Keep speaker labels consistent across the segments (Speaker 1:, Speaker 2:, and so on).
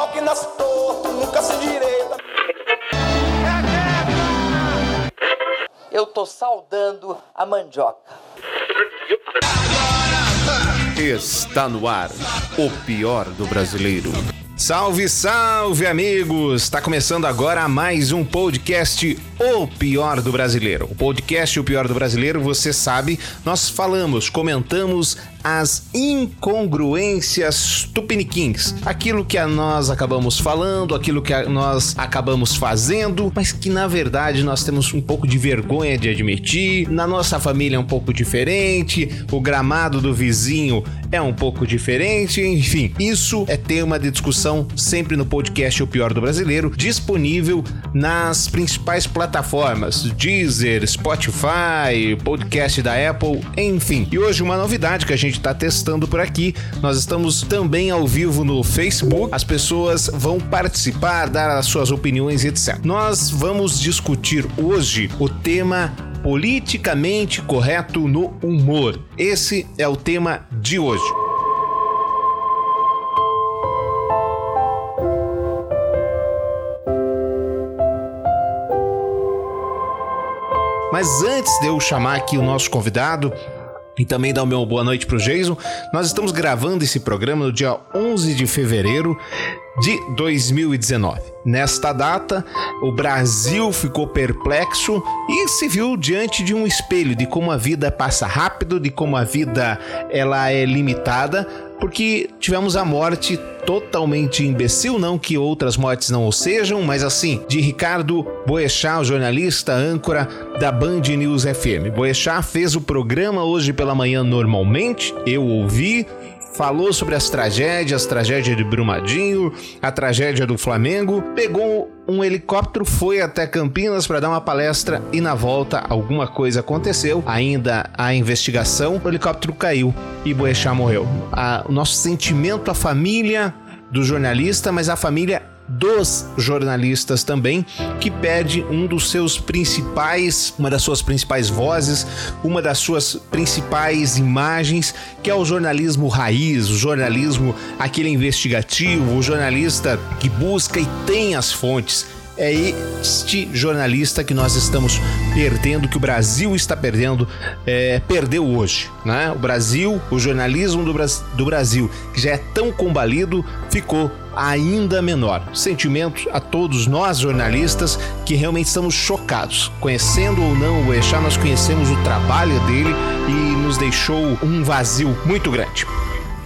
Speaker 1: pau que nasce torto, nunca se direita.
Speaker 2: Eu tô saudando a mandioca.
Speaker 3: Está no ar o pior do brasileiro. Salve, salve, amigos! Está começando agora mais um podcast O Pior do Brasileiro. O podcast O Pior do Brasileiro, você sabe, nós falamos, comentamos as incongruências tupiniquins. Aquilo que nós acabamos falando, aquilo que nós acabamos fazendo, mas que na verdade nós temos um pouco de vergonha de admitir. Na nossa família é um pouco diferente, o gramado do vizinho é um pouco diferente, enfim, isso é tema de discussão sempre no podcast O Pior do Brasileiro, disponível nas principais plataformas: Deezer, Spotify, podcast da Apple, enfim. E hoje uma novidade que a gente está testando por aqui, nós estamos também ao vivo no Facebook. As pessoas vão participar, dar as suas opiniões, etc. Nós vamos discutir hoje o tema politicamente correto no humor. Esse é o tema de hoje. Mas antes de eu chamar aqui o nosso convidado, e também dar o meu boa noite para o Jason. Nós estamos gravando esse programa no dia 11 de fevereiro de 2019. Nesta data, o Brasil ficou perplexo e se viu diante de um espelho de como a vida passa rápido, de como a vida ela é limitada, porque tivemos a morte totalmente imbecil, não que outras mortes não o sejam, mas assim, de Ricardo Boechat, jornalista, âncora da Band News FM. Boechat fez o programa hoje pela manhã normalmente, eu ouvi, falou sobre as tragédias, tragédia de Brumadinho, a tragédia do Flamengo, pegou um helicóptero, foi até Campinas para dar uma palestra e na volta alguma coisa aconteceu, ainda a investigação, o helicóptero caiu e Boechat morreu. A, o nosso sentimento, a família do jornalista, mas a família dos jornalistas também, que perde um dos seus principais, uma das suas principais vozes, uma das suas principais imagens, que é o jornalismo raiz, o jornalismo aquele investigativo, o jornalista que busca e tem as fontes é este jornalista que nós estamos perdendo, que o Brasil está perdendo, é, perdeu hoje. Né? O Brasil, o jornalismo do, do Brasil, que já é tão combalido, ficou ainda menor. Sentimento a todos nós jornalistas que realmente estamos chocados. Conhecendo ou não o Eixá, nós conhecemos o trabalho dele e nos deixou um vazio muito grande.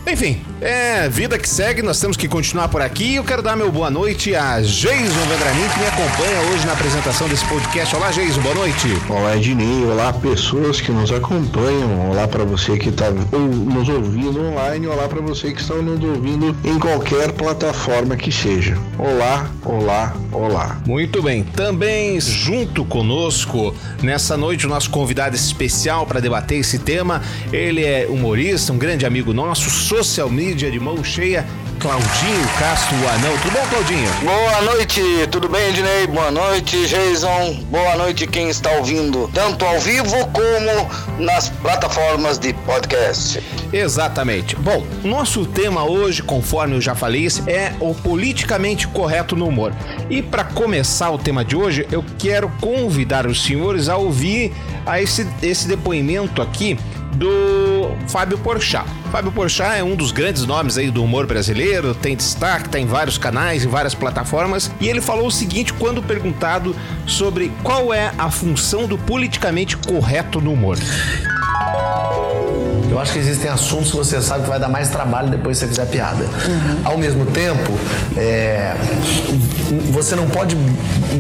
Speaker 3: Enfim, é vida que segue, nós temos que continuar por aqui. Eu quero dar meu boa noite a Jason Vendramin, que me acompanha hoje na apresentação desse podcast. Olá, Jason, boa noite.
Speaker 4: Olá, Ednei. Olá, pessoas que nos acompanham. Olá para você que está nos ouvindo online. Olá para você que está nos ouvindo em qualquer plataforma que seja. Olá, olá, olá.
Speaker 3: Muito bem. Também junto conosco nessa noite o nosso convidado especial para debater esse tema. Ele é humorista, um grande amigo nosso social media de mão cheia, Claudinho Castro Anão. Tudo bom, Claudinho?
Speaker 5: Boa noite, tudo bem, Ednei? Boa noite, Jason. Boa noite, quem está ouvindo, tanto ao vivo como nas plataformas de podcast.
Speaker 3: Exatamente. Bom, nosso tema hoje, conforme eu já falei, é o politicamente correto no humor. E para começar o tema de hoje, eu quero convidar os senhores a ouvir a esse, esse depoimento aqui do Fábio Porchat. Fábio Porchat é um dos grandes nomes aí do humor brasileiro, tem destaque, tá em vários canais, em várias plataformas, e ele falou o seguinte quando perguntado sobre qual é a função do politicamente correto no humor.
Speaker 6: Acho que existem assuntos que você sabe que vai dar mais trabalho depois que você fizer piada. Uhum. Ao mesmo tempo, é, você não pode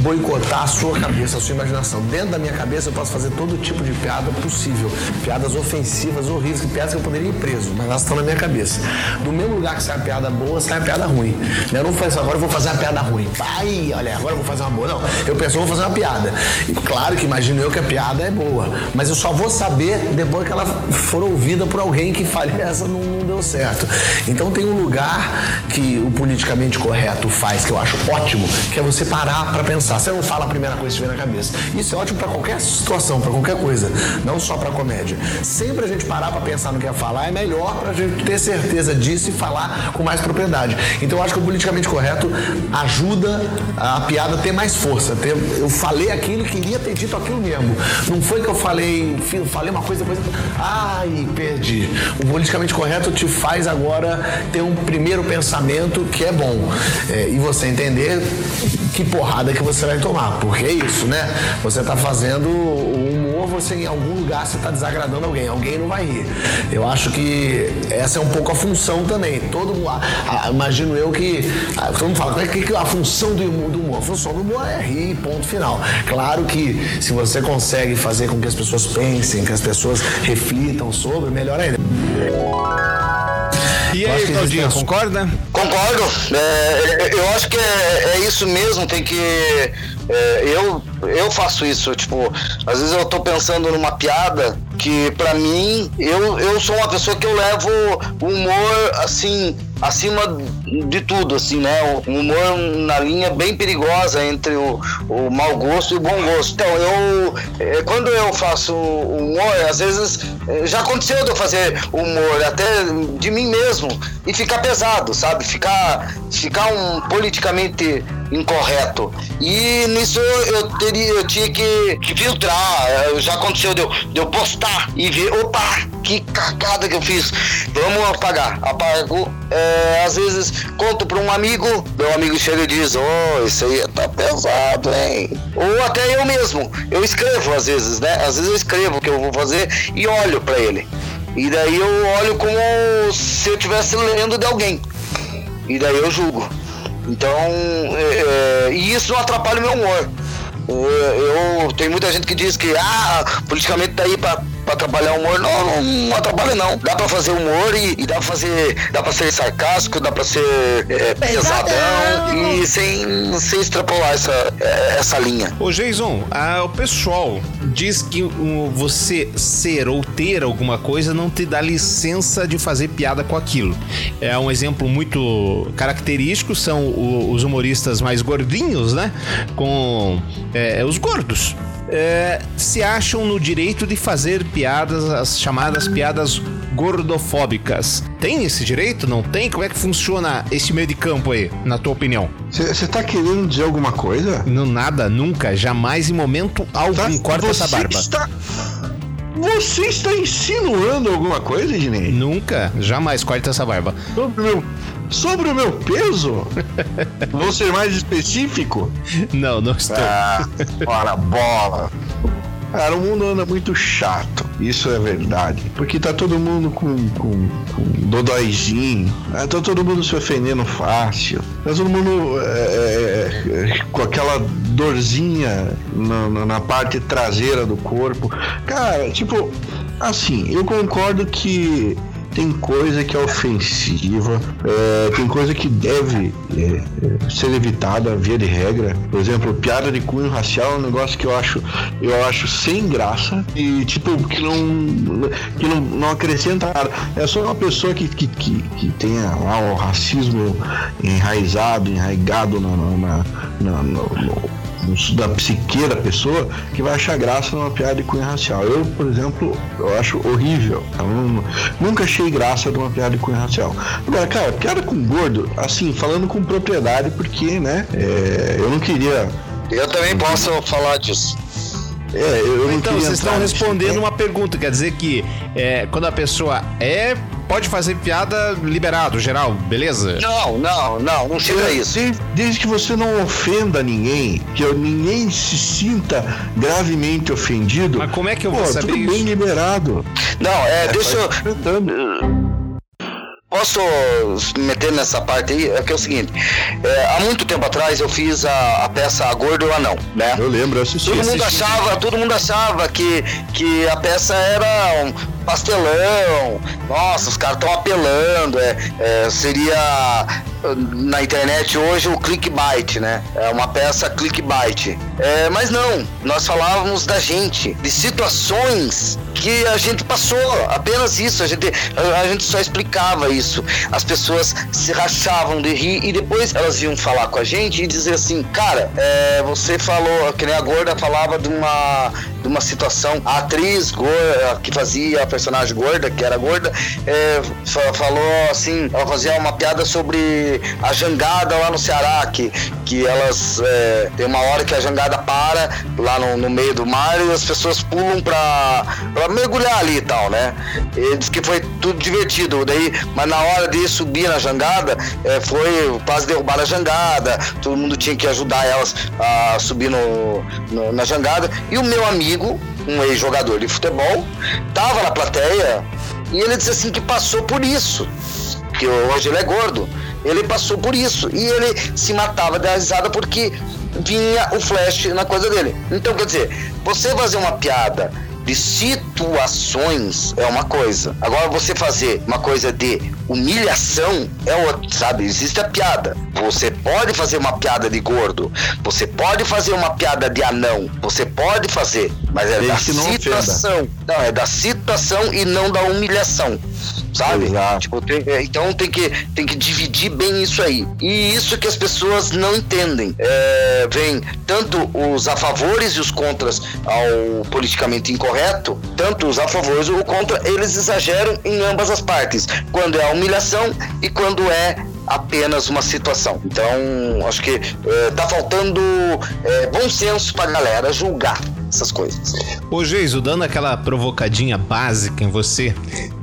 Speaker 6: boicotar a sua cabeça, a sua imaginação. Dentro da minha cabeça eu posso fazer todo tipo de piada possível. Piadas ofensivas, horríveis, piadas que eu poderia ir preso, mas elas estão na minha cabeça. Do mesmo lugar que sai a piada boa, sai a piada ruim. Eu não faço agora eu vou fazer uma piada ruim. Ai, olha, agora eu vou fazer uma boa. Não, eu penso, eu vou fazer uma piada. E claro que imagino eu que a piada é boa, mas eu só vou saber depois que ela for ouvida por alguém que fale essa não, não deu certo. Então tem um lugar que o politicamente correto faz, que eu acho ótimo, que é você parar para pensar. Você não fala a primeira coisa que vem na cabeça. Isso é ótimo para qualquer situação, para qualquer coisa, não só para comédia. Sempre a gente parar para pensar no que ia falar é melhor para a gente ter certeza disso e falar com mais propriedade. Então eu acho que o politicamente correto ajuda a piada a ter mais força. Ter, eu falei aquilo queria ter dito aquilo mesmo. Não foi que eu falei, falei uma coisa depois. Ai, perdi. O politicamente correto te faz agora ter um primeiro pensamento que é bom. É, e você entender que porrada que você vai tomar. Porque é isso, né? Você está fazendo o humor, você em algum lugar você está desagradando alguém. Alguém não vai rir. Eu acho que essa é um pouco a função também. Todo a, a, imagino eu que. A, todo mundo fala, qual é que a função do humor, do humor? A função do humor é rir, ponto final. Claro que se você consegue fazer com que as pessoas pensem, que as pessoas reflitam sobre, melhor ainda.
Speaker 3: E aí, Claudinho, concorda?
Speaker 5: Concordo. É, eu acho que é, é, isso mesmo, tem que. É, eu, eu faço isso, tipo, às vezes eu tô pensando numa piada que para mim, eu, eu sou uma pessoa que eu levo o humor assim, acima de tudo, assim, né? O humor na linha bem perigosa entre o, o mau gosto e o bom gosto. Então, eu, é, quando eu faço humor, às vezes é, já aconteceu de eu fazer humor até de mim mesmo e ficar pesado, sabe? Ficar, ficar um politicamente incorreto. E nisso eu, teria, eu tinha que, que filtrar. Já aconteceu de eu, de eu postar e ver, opa, que cagada que eu fiz. Vamos apagar. Apago. É, às vezes conto para um amigo, meu amigo chega e diz, oh, isso aí tá pesado, hein? Ou até eu mesmo. Eu escrevo às vezes, né? Às vezes eu escrevo o que eu vou fazer e olho para ele. E daí eu olho como se eu estivesse lendo de alguém. E daí eu julgo. Então, é, é, e isso atrapalha o meu humor. Eu, eu, tem muita gente que diz que ah, politicamente tá aí para pra trabalhar humor. Não, não, não atrapalha não. Dá pra fazer humor e, e, dá pra fazer. Dá pra ser sarcástico, dá pra ser é, pesadão e sem, sem extrapolar essa, é, essa linha.
Speaker 3: Ô Jason, o pessoal diz que um, você ser ou ter alguma coisa não te dá licença de fazer piada com aquilo. É um exemplo muito característico, são o, os humoristas mais gordinhos, né? Com é, os gordos é, se acham no direito de fazer piadas, as chamadas piadas gordofóbicas. Tem esse direito? Não tem? Como é que funciona esse meio de campo aí, na tua opinião?
Speaker 4: Você tá querendo dizer alguma coisa?
Speaker 3: Não, nada, nunca, jamais, em momento algum. Tá, Corta essa barba.
Speaker 4: Está... Você está insinuando alguma coisa, Dinei?
Speaker 3: Nunca, jamais corta essa barba.
Speaker 4: Sobre meu, sobre o meu peso? Vou ser mais específico?
Speaker 3: Não, não estou.
Speaker 4: Ah, para bola. Cara, o mundo anda muito chato, isso é verdade. Porque tá todo mundo com, com, com dodóizinho, né? tá todo mundo se ofendendo fácil, tá todo mundo é, é, é, com aquela dorzinha na, na parte traseira do corpo. Cara, tipo, assim, eu concordo que tem coisa que é ofensiva, é, tem coisa que deve é, é, ser evitada via de regra. Por exemplo, piada de cunho racial é um negócio que eu acho, eu acho sem graça e tipo que não, que não, não acrescenta nada. É só uma pessoa que, que, que, que tenha lá o racismo enraizado, enraigado na, na, na, no, no da psique da pessoa que vai achar graça numa piada de cunho racial. Eu, por exemplo, eu acho horrível. Eu não, nunca achei graça de uma piada de cunho racial. Agora, cara, piada com gordo, assim, falando com propriedade, porque, né, é, eu não queria.
Speaker 5: Eu também posso falar disso.
Speaker 3: É, eu então, vocês estão respondendo uma pergunta, quer dizer que é, quando a pessoa é, pode fazer piada liberado, geral, beleza?
Speaker 5: Não, não, não, não chega a isso.
Speaker 4: Desde, desde, que você não ofenda ninguém, que ninguém se sinta gravemente ofendido.
Speaker 3: Mas como é que eu vou pô, saber tudo isso?
Speaker 4: bem liberado.
Speaker 5: Não, é, é deixa eu posso me meter nessa parte aí? É que é o seguinte: é, há muito tempo atrás eu fiz a, a peça A Gordo ou Anão, né?
Speaker 4: Eu lembro, eu assisti.
Speaker 5: Todo mundo
Speaker 4: assisti.
Speaker 5: achava, todo mundo achava que, que a peça era um pastelão. Nossa, os caras estão apelando. É, é, seria na internet hoje o clickbait, né? É uma peça clickbait. É, mas não, nós falávamos da gente, de situações que a gente passou, apenas isso. A gente, a, gente só explicava isso. As pessoas se rachavam de rir e depois elas iam falar com a gente e dizer assim, cara, é, você falou, que nem a gorda falava de uma, de uma situação, a atriz gorda, que fazia a personagem gorda, que era gorda, é, falou assim, ela fazia uma piada sobre a jangada lá no Ceará, que, que elas é, tem uma hora que a jangada para lá no, no meio do mar e as pessoas pulam pra, pra mergulhar ali e tal, né? Ele disse que foi tudo divertido, daí, mas na hora de subir na jangada, é, foi quase derrubar a jangada, todo mundo tinha que ajudar elas a subir no, no na jangada, e o meu amigo, um ex-jogador de futebol, tava na plateia e ele disse assim que passou por isso, que hoje ele é gordo, ele passou por isso e ele se matava da risada porque vinha o flash na coisa dele. Então, quer dizer, você fazer uma piada de situações é uma coisa. Agora você fazer uma coisa de humilhação é outra, sabe? Existe a piada. Você pode fazer uma piada de gordo, você pode fazer uma piada de anão, você pode fazer, mas é Desde da situação. Não, é da situação e não da humilhação sabe? Tipo, tem, é, então tem que, tem que dividir bem isso aí. E isso que as pessoas não entendem. É, vem tanto os a favores e os contras ao politicamente incorreto, tanto os a favores ou contra, eles exageram em ambas as partes. Quando é a humilhação e quando é apenas uma situação. Então, acho que é, tá faltando é, bom senso pra galera julgar essas coisas.
Speaker 3: Ô Geiso, dando aquela provocadinha básica em você,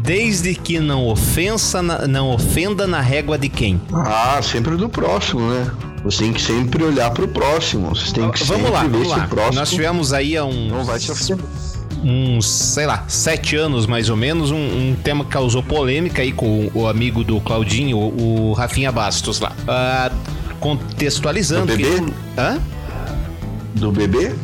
Speaker 3: desde que não ofensa, não ofenda na régua de quem?
Speaker 4: Ah, sempre do próximo, né? Você tem que sempre olhar para o próximo. Você tem que
Speaker 3: vamos
Speaker 4: sempre
Speaker 3: lá, vamos lá.
Speaker 4: o próximo
Speaker 3: Nós tivemos aí há um
Speaker 4: não vai te ofender.
Speaker 3: uns, sei lá, sete anos mais ou menos, um, um, tema que causou polêmica aí com o amigo do Claudinho, o, o Rafinha Bastos lá. Uh, contextualizando.
Speaker 4: Do bebê?
Speaker 3: Que... Hã?
Speaker 4: Do bebê?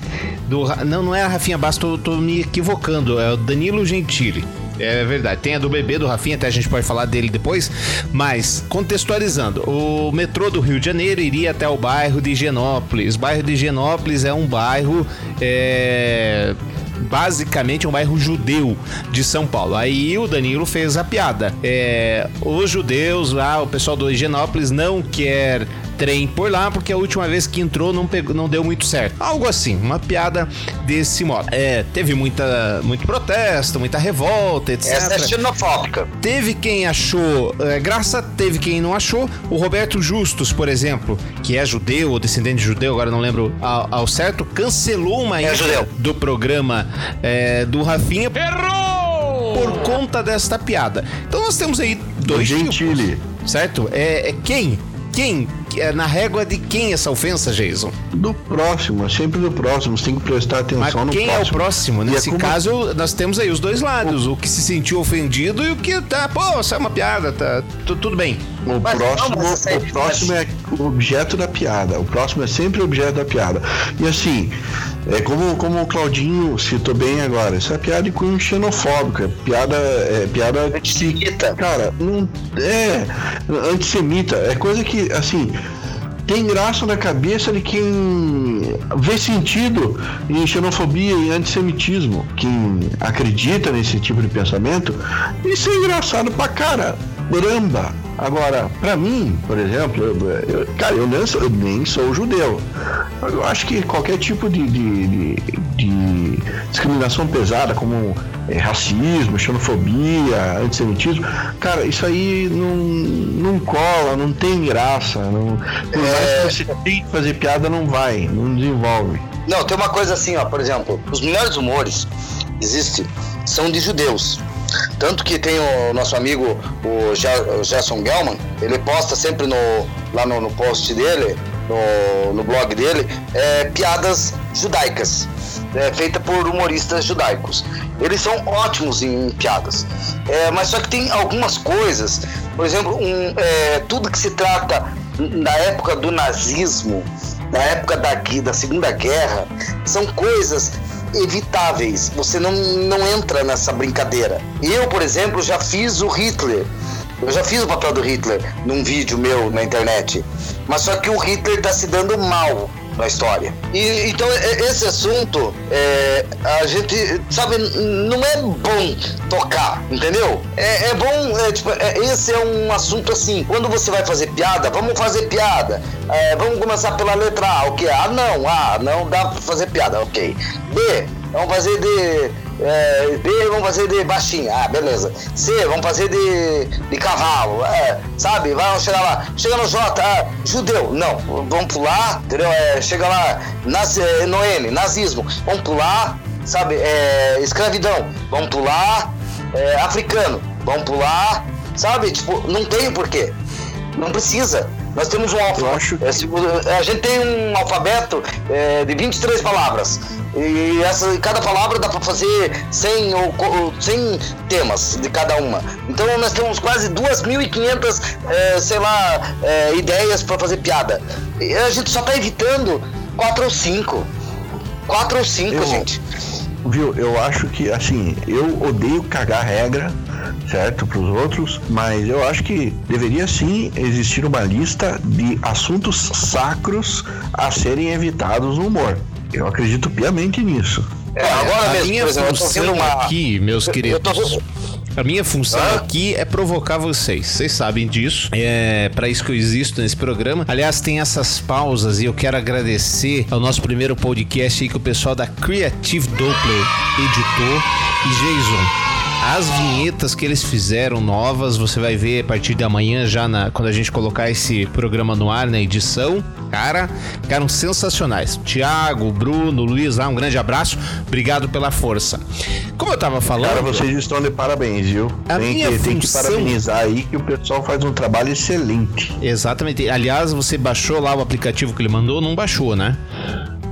Speaker 3: Do, não, não é a Rafinha Bastos, tô, tô me equivocando, é o Danilo Gentili. É verdade. Tem a do bebê do Rafinha, até a gente pode falar dele depois. Mas, contextualizando, o metrô do Rio de Janeiro iria até o bairro de Higienópolis. O bairro de Higienópolis é um bairro. É basicamente um bairro judeu de São Paulo. Aí o Danilo fez a piada. É, os judeus lá, o pessoal do Higienópolis não quer trem por lá, porque a última vez que entrou não, pegou, não deu muito certo. Algo assim, uma piada desse modo. É, teve muita, muito protesto, muita revolta, etc.
Speaker 5: Essa é xenofóbica.
Speaker 3: Teve quem achou é, graça, teve quem não achou. O Roberto Justus, por exemplo, que é judeu ou descendente de judeu, agora não lembro ao, ao certo, cancelou uma
Speaker 5: é
Speaker 3: do programa é, do Rafinha.
Speaker 1: Errou!
Speaker 3: Por conta desta piada. Então nós temos aí dois
Speaker 4: Gentili.
Speaker 3: tipos. Certo? É, é quem? Quem? É na régua de quem essa ofensa, Jason?
Speaker 4: Do próximo, é sempre do próximo. Você tem que prestar atenção
Speaker 3: Mas
Speaker 4: no
Speaker 3: quem
Speaker 4: próximo.
Speaker 3: é o próximo?
Speaker 4: E é
Speaker 3: Nesse
Speaker 4: como-
Speaker 3: caso, nós temos aí os dois lados. O... que se sentiu ofendido e o que tá, pô, isso é uma piada, tá tu- tudo bem.
Speaker 4: O
Speaker 5: Mas
Speaker 4: próximo,
Speaker 5: é
Speaker 4: o próximo é o objeto da piada. O próximo é sempre o objeto da piada. E assim, é como, como o Claudinho citou bem agora, isso é piada de cunho xenofóbico, é piada, é piada
Speaker 5: Antissemita.
Speaker 4: Cara, não é antissemita, é coisa que assim tem graça na cabeça de quem vê sentido em xenofobia e antissemitismo, quem acredita nesse tipo de pensamento, isso é engraçado pra caramba. Agora, pra mim, por exemplo, eu, eu- cara, eu nem, sou, eu nem sou judeu. Eu acho que qualquer tipo de, de- de- de discriminação pesada, como é, racismo, xenofobia, antissemitismo, cara, isso aí não, não cola, não tem graça. Não, por mais que você tente fazer piada, não vai, não desenvolve.
Speaker 5: Não, tem uma coisa assim, ó, por exemplo, os melhores humores existem, são de judeus. Tanto que tem o nosso amigo, o Gerson Gelman, ele posta sempre no, lá no, no post dele, no, no blog dele, é, piadas judaicas, é, feita por humoristas judaicos. Eles são ótimos em piadas. É, mas só que tem algumas coisas, por exemplo, um, é, tudo que se trata na época do nazismo, na época da, da Segunda Guerra, são coisas evitáveis. Você não, não entra nessa brincadeira. Eu, por exemplo, já fiz o Hitler Eu já fiz o papel do Hitler num vídeo meu na internet. Mas só que o Hitler tá se dando mal na história. E, então, esse assunto, é, a gente, sabe, não é bom tocar, entendeu? É, é bom, é, tipo, é, esse é um assunto assim, quando você vai fazer piada, vamos fazer piada. É, vamos começar pela letra A, o que? Ah, não, A, não dá pra fazer piada, ok. B, vamos fazer de é, B vamos fazer de baixinha, ah, beleza. C, vamos fazer de, de cavalo, é, sabe? Vamos chegar lá. Chega no J, ah, judeu, não, vamos pular, entendeu? É, chega lá, nas, é, no N, nazismo, vamos pular, sabe? É, escravidão, vamos pular, é, africano, vamos pular, sabe? Tipo, não tem o porquê. Não precisa. Nós temos um alfabeto. É, a gente tem um alfabeto é, de 23 palavras. E essa, cada palavra dá para fazer 100 ou 100 temas de cada uma. Então nós temos quase 2.500, é, sei lá, é, ideias para fazer piada. E a gente só tá evitando 4 ou 5. 4 ou 5, gente.
Speaker 4: Viu, eu acho que, assim, eu odeio cagar regra, certo, para os outros, mas eu acho que deveria sim existir uma lista de assuntos sacros a serem evitados no humor. Eu acredito piamente nisso.
Speaker 3: É, agora a mesmo, minha exemplo, função uma... aqui, meus queridos. Tô... A minha função ah. aqui é provocar vocês. Vocês sabem disso. É para isso que eu existo nesse programa. Aliás, tem essas pausas e eu quero agradecer ao nosso primeiro podcast aí que o pessoal da Creative Doppler editou e Jason as vinhetas que eles fizeram novas, você vai ver a partir de amanhã, já na, quando a gente colocar esse programa no ar, na edição. Cara, ficaram sensacionais. Tiago, Bruno, Luiz, lá, um grande abraço. Obrigado pela força. Como eu tava falando. Cara,
Speaker 4: vocês estão de parabéns, viu? A tem, minha que, função... tem que parabenizar aí que o pessoal faz um trabalho excelente.
Speaker 3: Exatamente. Aliás, você baixou lá o aplicativo que ele mandou? Não baixou, né?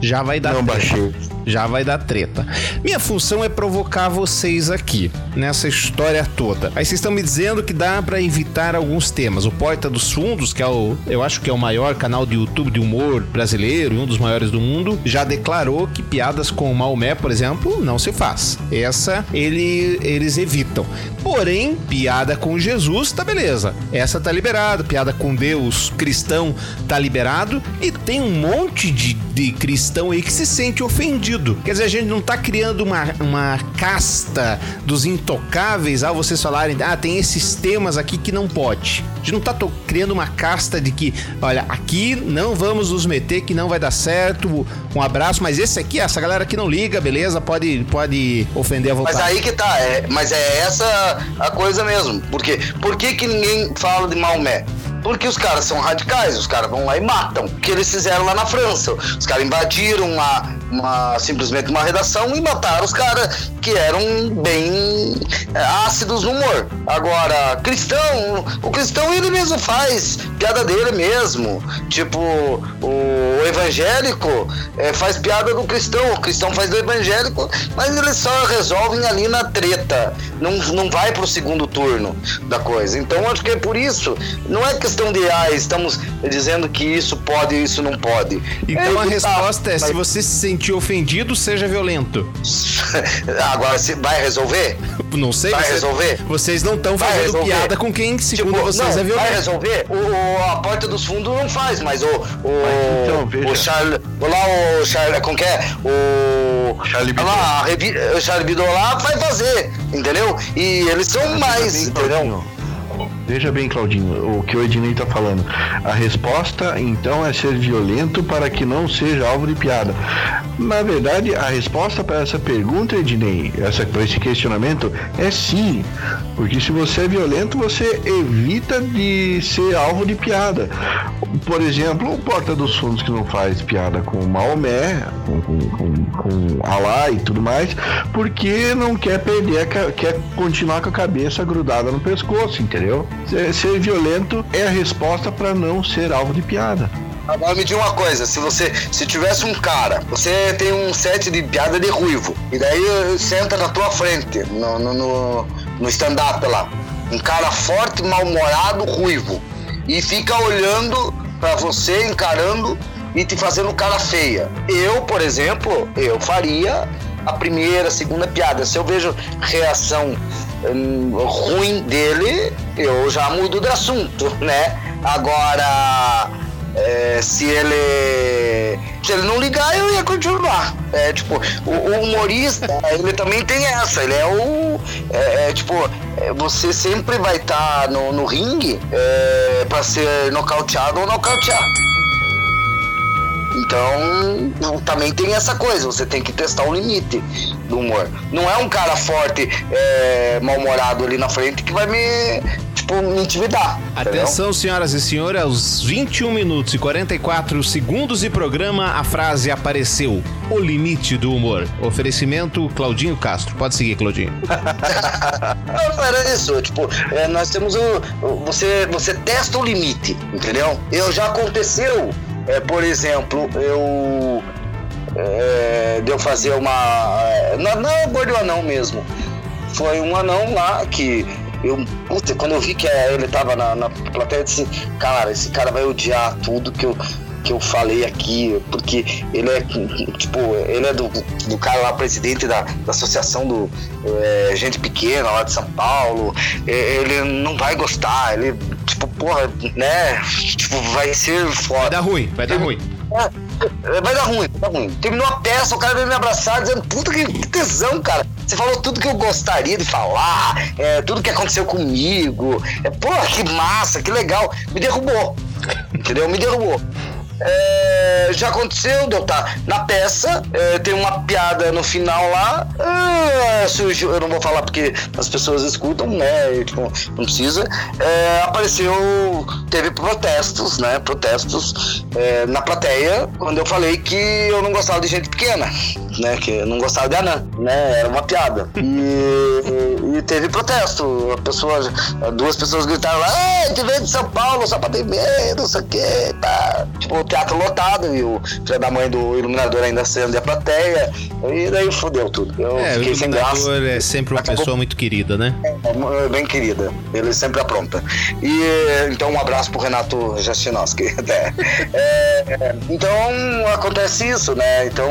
Speaker 3: Já vai dar.
Speaker 4: Não treta. baixei.
Speaker 3: Já vai dar treta. Minha função é provocar vocês aqui, nessa história toda. Aí vocês estão me dizendo que dá para evitar alguns temas. O Porta dos Fundos, que é o. Eu acho que é o maior canal de YouTube de humor brasileiro e um dos maiores do mundo, já declarou que piadas com o Maomé, por exemplo, não se faz. Essa ele, eles evitam. Porém, piada com Jesus tá beleza. Essa tá liberada. Piada com Deus cristão tá liberado. E tem um monte de, de cristão aí que se sente ofendido. Quer dizer, a gente não tá criando uma, uma casta dos intocáveis ao vocês falarem, ah, tem esses temas aqui que não pode. A gente não tá criando uma casta de que, olha, aqui não vamos nos meter, que não vai dar certo. Um abraço, mas esse aqui, essa galera que não liga, beleza, pode, pode ofender a vontade.
Speaker 5: Mas aí que tá, é, mas é essa a coisa mesmo. Porque por que, que ninguém fala de Maomé? Porque os caras são radicais, os caras vão lá e matam. O que eles fizeram lá na França? Os caras invadiram uma, uma, simplesmente uma redação e mataram os caras que eram bem é, ácidos no humor. Agora, cristão, o cristão ele mesmo faz piada dele mesmo. Tipo, o evangélico é, faz piada do cristão, o cristão faz do evangélico, mas eles só resolvem ali na treta. Não, não vai pro segundo turno da coisa. Então acho que é por isso. Não é questão de ah, estamos dizendo que isso pode e isso não pode.
Speaker 3: Então é, a resposta tá, é: mas... se você se sentir ofendido, seja violento.
Speaker 5: Agora, se vai resolver?
Speaker 3: Não sei.
Speaker 5: Vai você, resolver?
Speaker 3: Vocês não estão fazendo piada com quem, segundo tipo, vocês,
Speaker 5: não,
Speaker 3: é violento.
Speaker 5: Vai resolver? O, a porta dos fundos não faz, mas o. o, então, o Charles. Lá o Charles. Como que é? O. Charlie Bidot. Lá, o Charlie Bidot lá vai fazer, entendeu? E eles são mais, entendeu?
Speaker 4: Veja bem, Claudinho, o que o Ednei está falando. A resposta, então, é ser violento para que não seja alvo de piada. Na verdade, a resposta para essa pergunta, Ednei, para esse questionamento, é sim. Porque se você é violento, você evita de ser alvo de piada. Por exemplo, o Porta dos Fundos que não faz piada com Maomé, com, com, com, com Alá e tudo mais, porque não quer perder, quer continuar com a cabeça grudada no pescoço, entendeu? Ser violento é a resposta para não ser alvo de piada.
Speaker 5: Agora me diga uma coisa, se você se tivesse um cara, você tem um set de piada de ruivo, e daí senta na tua frente, no, no, no, no stand-up lá, um cara forte, mal-humorado, ruivo, e fica olhando para você, encarando e te fazendo cara feia. Eu, por exemplo, eu faria a primeira, a segunda piada. Se eu vejo reação hum, ruim dele, eu já mudo de assunto, né? Agora, é, se ele se ele não ligar, eu ia continuar. É tipo, o, o humorista, ele também tem essa, ele é o. É, é tipo, é, você sempre vai estar tá no, no ringue é, para ser nocauteado ou nocautear. Então, também tem essa coisa, você tem que testar o limite do humor. Não é um cara forte, é, mal-humorado ali na frente que vai me, tipo, me intimidar.
Speaker 3: Atenção, entendeu? senhoras e senhores, aos 21 minutos e 44 segundos de programa, a frase apareceu: O limite do humor. Oferecimento Claudinho Castro. Pode seguir, Claudinho.
Speaker 5: Não, era isso. Tipo, é, nós temos o. Você, você testa o limite, entendeu? Eu já aconteceu é, por exemplo, eu. É, de eu fazer uma. É, não, não é gordo anão mesmo. Foi um anão lá que. Eu, puta, quando eu vi que ele tava na, na plateia, eu disse: Cara, esse cara vai odiar tudo que eu, que eu falei aqui, porque ele é tipo, ele é do, do cara lá, presidente da, da associação do é, gente pequena lá de São Paulo, ele não vai gostar, ele porra, né? Tipo, vai ser foda.
Speaker 3: Vai dar ruim, vai dar ruim.
Speaker 5: É, vai dar ruim, vai dar ruim. Terminou a peça, o cara veio me abraçar dizendo, puta que tesão, cara. Você falou tudo que eu gostaria de falar, é, tudo que aconteceu comigo. É, porra, que massa, que legal. Me derrubou. Entendeu? Me derrubou. É, já aconteceu de eu estar tá na peça, é, tem uma piada no final lá, é, surgiu, eu não vou falar porque as pessoas escutam, né? tipo, não precisa. É, apareceu, teve protestos, né? Protestos é, na plateia quando eu falei que eu não gostava de gente pequena, né? Que eu não gostava de anã, né? Era uma piada. E, e teve protesto. A pessoa, duas pessoas gritaram lá, ei, te veio de São Paulo só pra ter medo, não sei o que, tá. Tipo, teatro lotado e o filho da mãe do iluminador ainda sendo a plateia. E daí fodeu tudo. Eu
Speaker 3: é, fiquei sem graça. é sempre uma Acabou... pessoa muito querida, né?
Speaker 5: É, bem querida. Ele sempre apronta. E então um abraço pro Renato Jastinowski. Né? É, então acontece isso, né? Então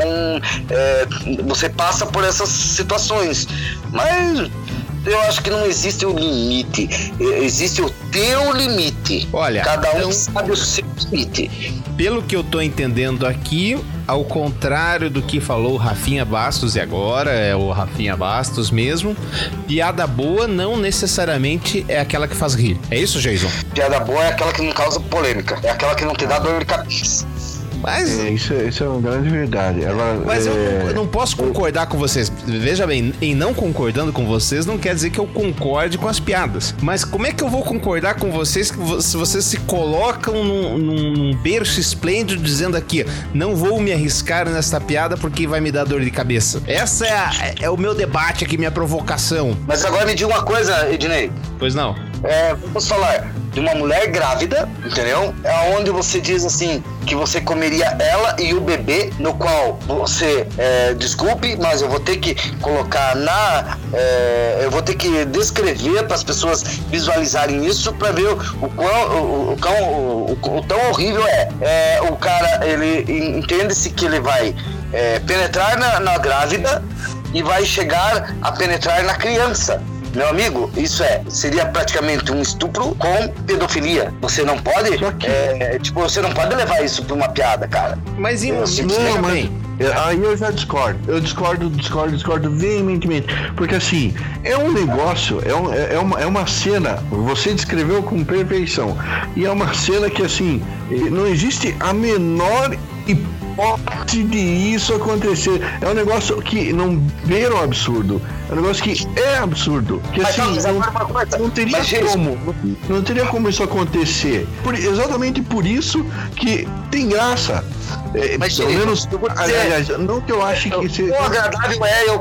Speaker 5: é, você passa por essas situações. Mas eu acho que não existe o limite. Existe o teu limite.
Speaker 3: Olha,
Speaker 5: cada um então, sabe o seu limite.
Speaker 3: Pelo que eu tô entendendo aqui, ao contrário do que falou Rafinha Bastos e agora, é o Rafinha Bastos mesmo, piada boa não necessariamente é aquela que faz rir. É isso, Jason?
Speaker 5: Piada boa é aquela que não causa polêmica, é aquela que não te dá dor de cabeça.
Speaker 4: Mas... É, isso, isso é uma grande verdade. Ela,
Speaker 3: Mas é... eu, eu, não posso concordar com vocês. Veja bem, em não concordando com vocês, não quer dizer que eu concorde com as piadas. Mas como é que eu vou concordar com vocês se vocês se colocam num, num berço esplêndido dizendo aqui, não vou me arriscar nesta piada porque vai me dar dor de cabeça? Essa é, a, é o meu debate aqui, minha provocação.
Speaker 5: Mas agora me diga uma coisa, Ednei.
Speaker 3: Pois não.
Speaker 5: É, vamos falar de uma mulher grávida, entendeu? É onde você diz assim que você comeria ela e o bebê, no qual você, é, desculpe, mas eu vou ter que colocar na, é, eu vou ter que descrever para as pessoas visualizarem isso para ver o, quão, o, o, o, o, tão horrível é. é. O cara, ele entende-se que ele vai é, penetrar na, na grávida e vai chegar a penetrar na criança. Meu amigo, isso é, seria praticamente um estupro com pedofilia. Você não pode, é, tipo, você não pode levar isso pra uma piada, cara.
Speaker 3: Mas em,
Speaker 4: não, mas, Aí eu já discordo. Eu discordo, discordo, discordo veementemente. Porque assim, é um negócio, é, um, é, uma, é uma cena, você descreveu com perfeição. E é uma cena que assim, não existe a menor hipótese de isso acontecer. É um negócio que não beira um absurdo. É um negócio que é absurdo. Que assim, não, não teria como. Não teria como isso acontecer. Por, exatamente por isso que tem graça. É, Mas, pelo menos, aliás, não que eu ache que
Speaker 5: seja. O agradável é eu,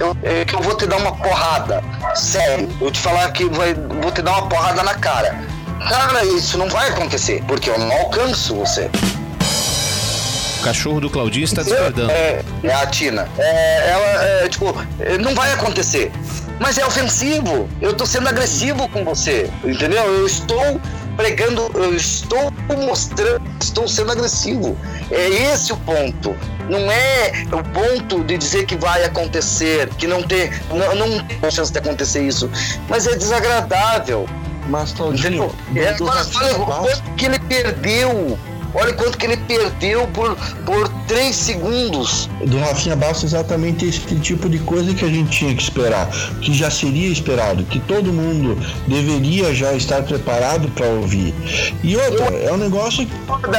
Speaker 5: eu, é que eu vou te dar uma porrada. Sério. Eu te falar que vai, vou te dar uma porrada na cara. Cara, isso não vai acontecer, porque eu não alcanço você
Speaker 3: cachorro do Claudinho está discordando.
Speaker 5: É, é a Tina. É, ela, é, tipo, não vai acontecer. Mas é ofensivo. Eu estou sendo agressivo com você. Entendeu? Eu estou pregando, eu estou mostrando, estou sendo agressivo. É esse o ponto. Não é o ponto de dizer que vai acontecer, que não tem, não, não tem chance de acontecer isso. Mas é desagradável.
Speaker 4: Mas, Claudinho,
Speaker 5: É,
Speaker 4: do
Speaker 5: o quanto que ele perdeu. Olha quanto que ele perdeu por, por 3 segundos.
Speaker 4: do Rafinha Bastos exatamente esse tipo de coisa que a gente tinha que esperar, que já seria esperado, que todo mundo deveria já estar preparado para ouvir. E outra, é um negócio que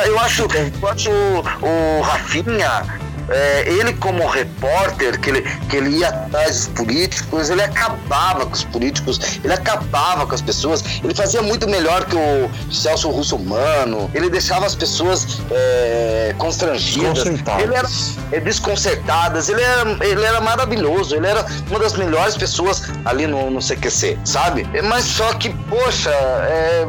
Speaker 5: Eu acho, eu acho o, o Rafinha, é, ele como repórter, que ele, que ele ia atrás dos políticos, ele acabava com os políticos, ele acabava com as pessoas, ele fazia muito melhor que o Celso Russomano, ele deixava as pessoas é, constrangidas,
Speaker 4: Desconcertadas.
Speaker 5: ele era é, desconcertadas, ele era, ele era maravilhoso, ele era uma das melhores pessoas ali no, no CQC, sabe? Mas só que, poxa, é,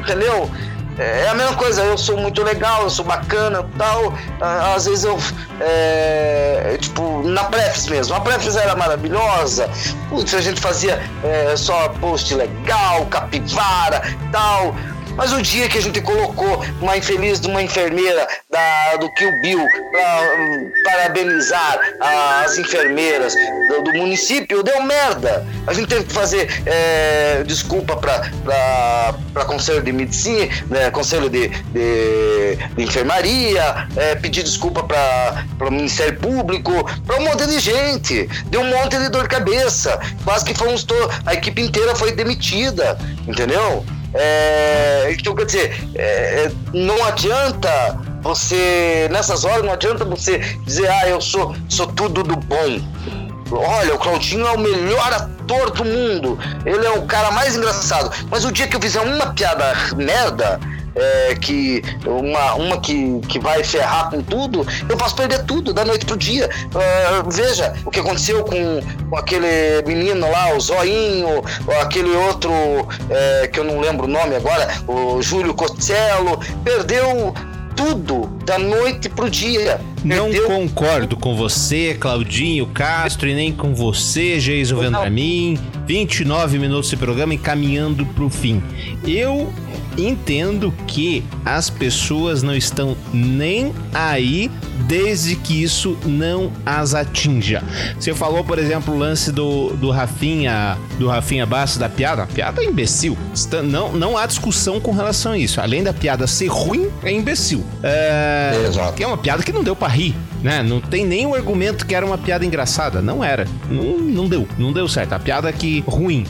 Speaker 5: entendeu? É a mesma coisa, eu sou muito legal, eu sou bacana tal. ah, Às vezes eu. é, tipo, na Prefs mesmo. A Prefs era maravilhosa. Putz, a gente fazia é, só post legal, capivara tal. Mas o dia que a gente colocou uma infeliz de uma enfermeira da, do Kill Bill para parabenizar as enfermeiras do, do município, deu merda. A gente teve que fazer é, desculpa para Conselho de Medicina, né, Conselho de, de, de Enfermaria, é, pedir desculpa para o Ministério Público, para um monte de gente. Deu um monte de dor de cabeça. Quase que fomos a equipe inteira foi demitida, entendeu? É, então, quer dizer, é, não adianta você, nessas horas, não adianta você dizer, ah, eu sou, sou tudo do bom. Olha, o Claudinho é o melhor ator do mundo. Ele é o cara mais engraçado. Mas o dia que eu fizer uma piada merda, é, que uma, uma que, que vai ferrar com tudo, eu posso perder tudo da noite pro dia. É, veja o que aconteceu com, com aquele menino lá, o Zoinho, ou aquele outro é, que eu não lembro o nome agora, o Júlio Costello, perdeu tudo da noite pro dia.
Speaker 3: Não
Speaker 5: Perdeu
Speaker 3: concordo com você, Claudinho Castro, e nem com você, Geiso Vendramin. 29 minutos de programa e caminhando pro fim. Eu entendo que as pessoas não estão nem aí desde que isso não as atinja. Você falou, por exemplo, o lance do, do Rafinha, do Rafinha Bastos, da piada. A piada é imbecil. Não, não há discussão com relação a isso. Além da piada ser ruim, é imbecil. É, é uma piada que não deu pra rir, né? Não tem nenhum argumento que era uma piada engraçada. Não era. Não, não deu. Não deu certo. A piada que ruim.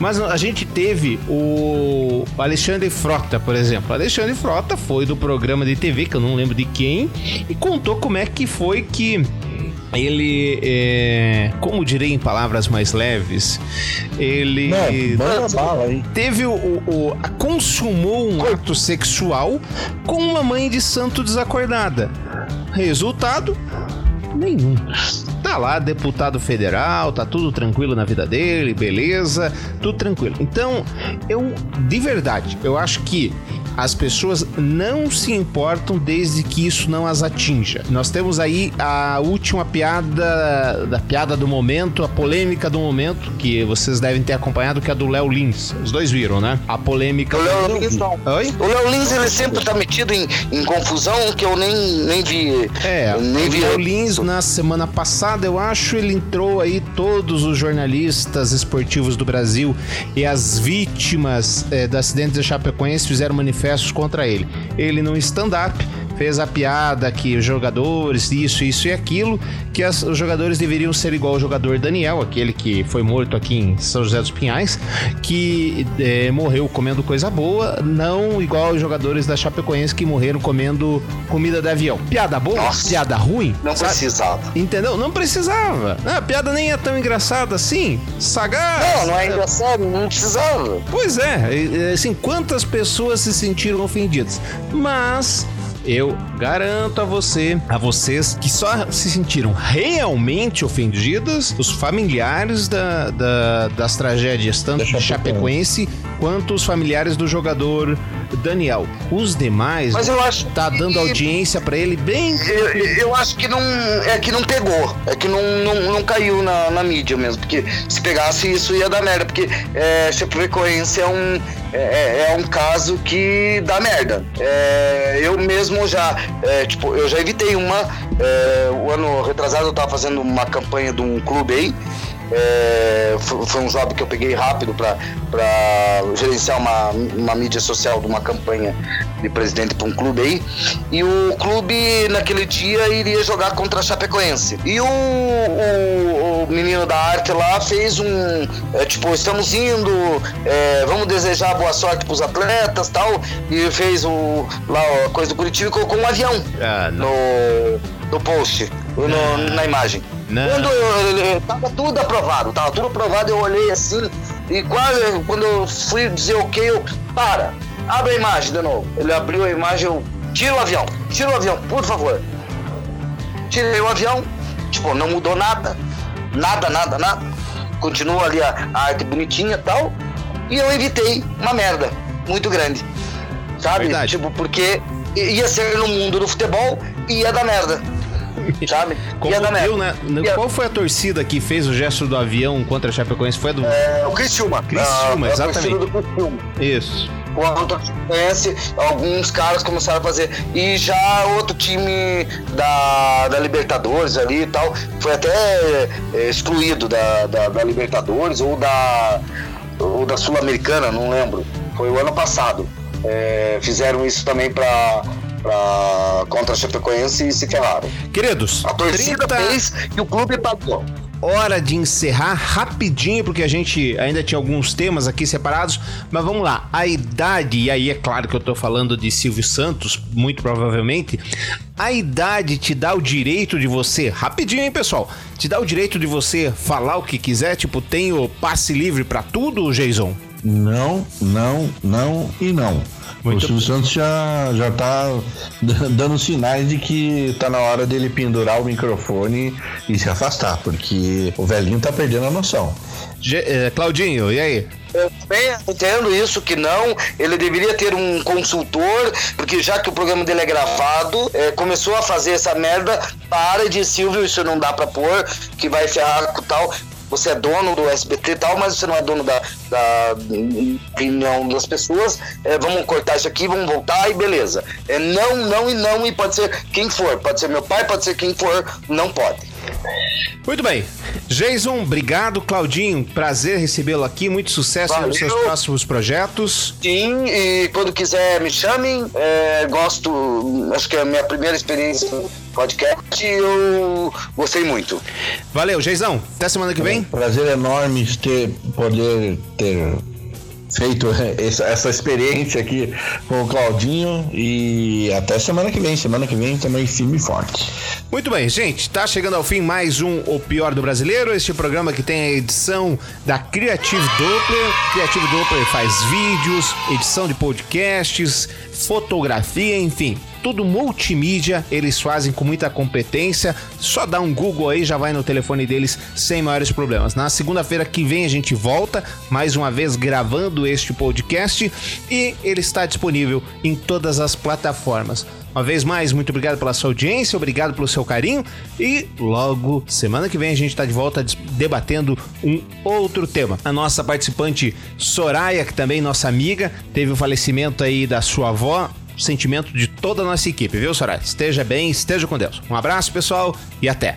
Speaker 3: Mas a gente teve o Alexandre Frota, por exemplo. O Alexandre Frota foi do programa de TV, que eu não lembro de quem, e contou como é que foi que ele, é, como direi em palavras mais leves, ele
Speaker 4: Não, manda bala aí.
Speaker 3: teve o, o- o- a- consumou um ato sexual com uma mãe de santo desacordada. Resultado nenhum. Tá lá, deputado federal, tá tudo tranquilo na vida dele, beleza, tudo tranquilo. Então, eu, de verdade, eu acho que as pessoas não se importam desde que isso não as atinja. Nós temos aí a última piada, da piada do momento, a polêmica do momento, que vocês devem ter acompanhado, que é a do Léo Lins. Os dois viram, né? A polêmica.
Speaker 5: O Léo Lins não.
Speaker 3: Oi?
Speaker 5: O Léo Lins, ele sempre tá metido em, em confusão que eu nem, nem vi.
Speaker 3: É,
Speaker 5: nem
Speaker 3: o
Speaker 5: vi.
Speaker 3: Léo Lins, na semana passada, eu acho, ele entrou aí todos os jornalistas esportivos do Brasil e as vítimas eh, do acidente de Chapecoense fizeram manifestos contra ele. Ele, no stand-up, fez a piada que os jogadores, isso, isso e aquilo, que as- os jogadores deveriam ser igual o jogador Daniel, aquele que foi morto aqui em São José dos Pinhais, que eh, morreu comendo coisa boa, não igual os jogadores da Chapecoense que morreram comendo comida de avião. Piada boa?
Speaker 5: Nossa.
Speaker 3: Piada ruim?
Speaker 5: Não
Speaker 3: Sabe?
Speaker 5: precisava.
Speaker 3: Entendeu? Não precisava. Ah, a piada nem é tão engraçada assim. Sagaz.
Speaker 5: Não, não é engraçado, não precisava.
Speaker 3: Pois é, assim, quantas pessoas se sentiram ofendidas? Mas eu garanto a você, a vocês que só se sentiram realmente ofendidas, os familiares da, da- das tragédias, tanto de
Speaker 4: Chapecoense.
Speaker 3: Quanto os familiares do jogador Daniel. Os demais
Speaker 5: Mas eu acho
Speaker 3: tá dando
Speaker 5: que-
Speaker 3: audiência pra ele bem
Speaker 5: Eu, eu acho que não. É que não pegou. É que não, não, não caiu na, na mídia mesmo. Porque se pegasse isso ia dar merda. Porque é, Chapecoense é um. É, é um caso que dá merda. É, eu mesmo já. é, tipo, eu já evitei uma. é, o ano retrasado eu tava fazendo uma campanha de um clube aí. É, foi, um job que eu peguei rápido para gerenciar uma, uma mídia social de uma campanha de presidente para um clube aí. E o clube, naquele dia, iria jogar contra a Chapecoense. E o, o, o menino da arte lá fez um. É, tipo, estamos indo, é, vamos desejar boa sorte para os atletas tal. E fez o, lá a coisa do Curitiba e colocou um avião
Speaker 3: Ah,
Speaker 5: no, no post, no- na imagem.
Speaker 3: Não.
Speaker 5: Quando eu, eu- tava tudo aprovado, tava tudo aprovado, eu olhei assim e quase quando eu fui dizer ok, eu para, abre a imagem de novo. Ele abriu a imagem, eu tira o avião, tira o avião, por favor. Tirei o avião, tipo, não mudou nada, nada, nada, nada. Continua ali a, a arte bonitinha e tal. E eu evitei uma merda muito grande. Sabe?
Speaker 3: Verdade.
Speaker 5: Tipo, porque ia ser no mundo do futebol e ia dar merda. Sabe?
Speaker 3: Como
Speaker 5: ia dar merda.
Speaker 3: viu, né? Qual foi a torcida que fez o gesto do avião contra a Chapecoense? Foi a do.
Speaker 5: É, o Criciúma.
Speaker 3: Criciúma,
Speaker 5: Ah, é
Speaker 3: exatamente.
Speaker 5: do Criciúma.
Speaker 3: Isso.
Speaker 5: Quando a gente conhece, alguns caras começaram a fazer. E já outro time da, da Libertadores ali e tal, foi até é, excluído da, da, da Libertadores ou da, ou da Sul-Americana, não lembro. Foi o ano passado. É, fizeram isso também pra, pra, contra a Chapecoense e se ferraram.
Speaker 3: Queridos,
Speaker 5: A torcida
Speaker 3: 30
Speaker 5: fez e o clube pagou.
Speaker 3: hora de encerrar rapidinho, porque a gente ainda tinha alguns temas aqui separados, mas vamos lá. A idade, e aí é claro que eu tô falando de Silvio Santos, muito provavelmente. A idade te dá o direito de você, rapidinho, hein, pessoal? Te dá o direito de você falar o que quiser, tipo, tem o passe livre pra tudo, Jason?
Speaker 4: Não, não, não e não.
Speaker 3: Muito
Speaker 4: o Silvio Santos já, já tá dando sinais de que tá na hora dele pendurar o microfone e se afastar, porque o velhinho tá perdendo a noção.
Speaker 3: Ge- eh, Claudinho, e aí?
Speaker 5: Eu bem entendo isso, que não. Ele deveria ter um consultor, porque já que o programa dele é gravado, é, começou a fazer essa merda, para de Silvio, isso não dá pra pôr, que vai ferrar com tal. Você é dono do SBT e tal, mas você não é dono da, da opinião das pessoas. É, vamos cortar isso aqui, vamos voltar e beleza. É não, não e não, e pode ser quem for. Pode ser meu pai, pode ser quem for, não pode.
Speaker 3: Muito bem. Jason, obrigado. Claudinho, prazer recebê-lo aqui. Muito sucesso
Speaker 5: Valeu.
Speaker 3: nos seus próximos projetos.
Speaker 5: Sim, e quando quiser me chamem. É, gosto, acho que é a minha primeira experiência podcast e eu gostei muito.
Speaker 3: Valeu, Jason. Até semana que vem.
Speaker 4: Prazer enorme ter, poder ter feito essa, essa experiência aqui com o Claudinho e até semana que vem. Semana que vem também firme e forte.
Speaker 3: Muito bem, gente. Tá chegando ao fim mais um O Pior do Brasileiro. Este programa que tem a edição da Creative Doppler. Creative Doppler faz vídeos, edição de podcasts, fotografia, enfim. Tudo multimídia, eles fazem com muita competência. Só dá um Google aí, já vai no telefone deles sem maiores problemas. Na segunda-feira que vem a gente volta, mais uma vez gravando este podcast e ele está disponível em todas as plataformas. Uma vez mais, muito obrigado pela sua audiência, obrigado pelo seu carinho e logo, semana que vem, a gente está de volta debatendo um outro tema. A nossa participante Soraya, que também é nossa amiga, teve o falecimento aí da sua avó. Sentimento de toda a nossa equipe, viu, Soraya? Esteja bem, esteja com Deus. Um abraço, pessoal, e até.